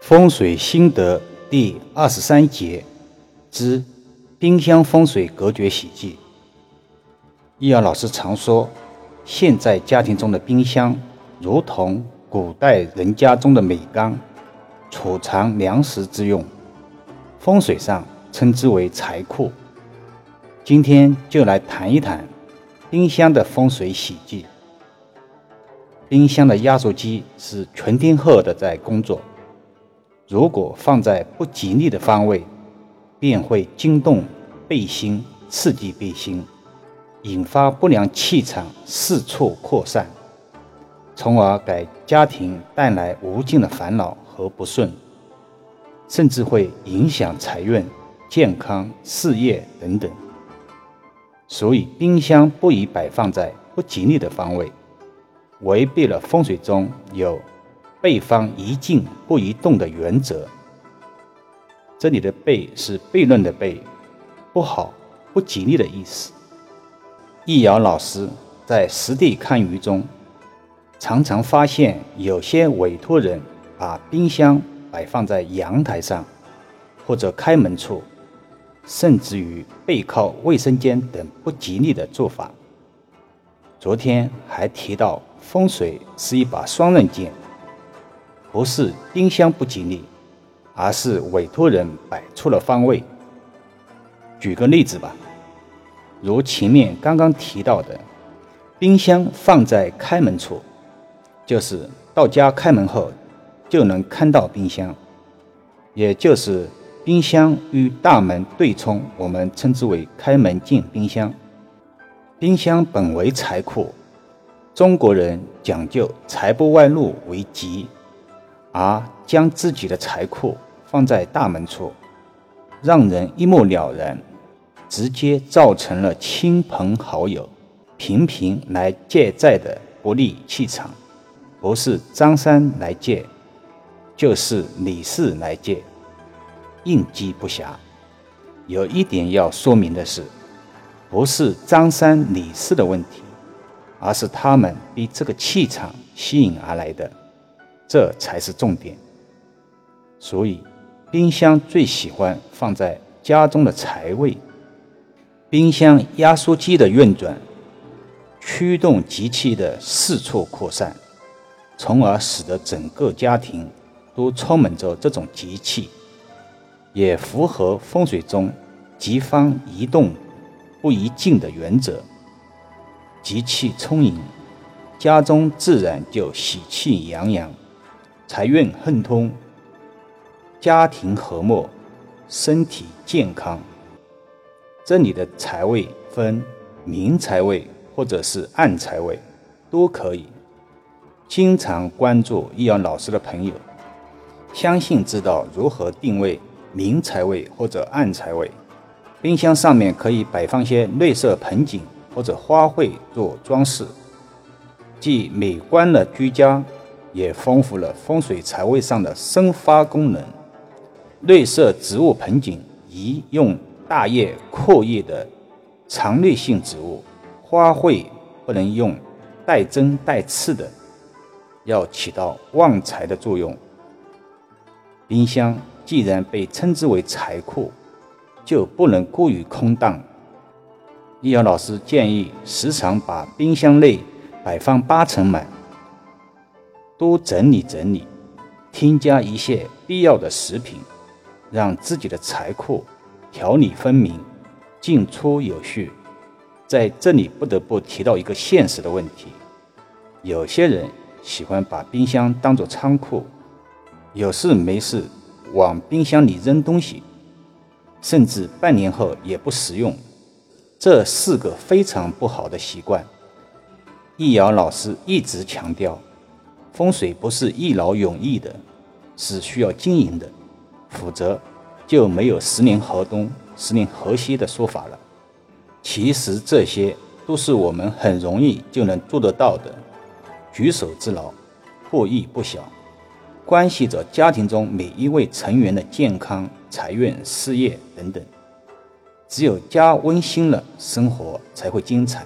风水心得第二十三节之冰箱风水隔绝喜忌。易遥老师常说，现在家庭中的冰箱如同古代人家中的美缸，储藏粮食之用，风水上称之为财库。今天就来谈一谈冰箱的风水喜忌。冰箱的压缩机是全天候的在工作。如果放在不吉利的方位，便会惊动背心，刺激背心，引发不良气场四处扩散，从而给家庭带来无尽的烦恼和不顺，甚至会影响财运、健康、事业等等。所以，冰箱不宜摆放在不吉利的方位，违背了风水中有。背方宜静不宜动的原则。这里的“悖”是悖论的“悖”，不好、不吉利的意思。易遥老师在实地看鱼中，常常发现有些委托人把冰箱摆放在阳台上，或者开门处，甚至于背靠卫生间等不吉利的做法。昨天还提到，风水是一把双刃剑。不是冰箱不吉利，而是委托人摆错了方位。举个例子吧，如前面刚刚提到的，冰箱放在开门处，就是到家开门后就能看到冰箱，也就是冰箱与大门对冲，我们称之为开门见冰箱。冰箱本为财库，中国人讲究财不外露为吉。而将自己的财库放在大门处，让人一目了然，直接造成了亲朋好友频频来借债的不利气场。不是张三来借，就是李四来借，应机不暇。有一点要说明的是，不是张三李四的问题，而是他们被这个气场吸引而来的。这才是重点。所以，冰箱最喜欢放在家中的财位。冰箱压缩机的运转，驱动机器的四处扩散，从而使得整个家庭都充满着这种机器，也符合风水中“吉方移动，不宜静”的原则。吉气充盈，家中自然就喜气洋洋。财运亨通，家庭和睦，身体健康。这里的财位分明财位或者是暗财位，都可以。经常关注易阳老师的朋友，相信知道如何定位明财位或者暗财位。冰箱上面可以摆放些绿色盆景或者花卉做装饰，既美观了居家。也丰富了风水财位上的生发功能。绿色植物盆景宜用大叶阔叶的常绿性植物，花卉不能用带针带刺的，要起到旺财的作用。冰箱既然被称之为财库，就不能过于空荡。易遥老师建议时常把冰箱内摆放八成满。多整理整理，添加一些必要的食品，让自己的财库条理分明，进出有序。在这里不得不提到一个现实的问题：有些人喜欢把冰箱当作仓库，有事没事往冰箱里扔东西，甚至半年后也不食用，这是个非常不好的习惯。易遥老师一直强调。风水不是一劳永逸的，是需要经营的，否则就没有十年河东、十年河西的说法了。其实这些都是我们很容易就能做得到的，举手之劳，获益不小，关系着家庭中每一位成员的健康、财运、事业等等。只有家温馨了，生活才会精彩，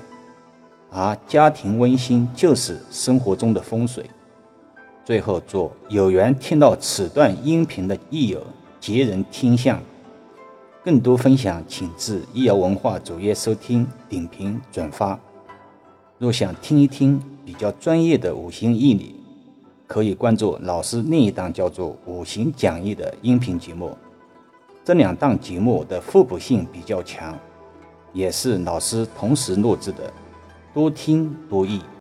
而家庭温馨就是生活中的风水。最后祝有缘听到此段音频的益友吉人天相。更多分享，请至医疗文化主页收听、点评、转发。若想听一听比较专业的五行易理，可以关注老师另一档叫做《五行讲义》的音频节目。这两档节目的互补性比较强，也是老师同时录制的，多听多益。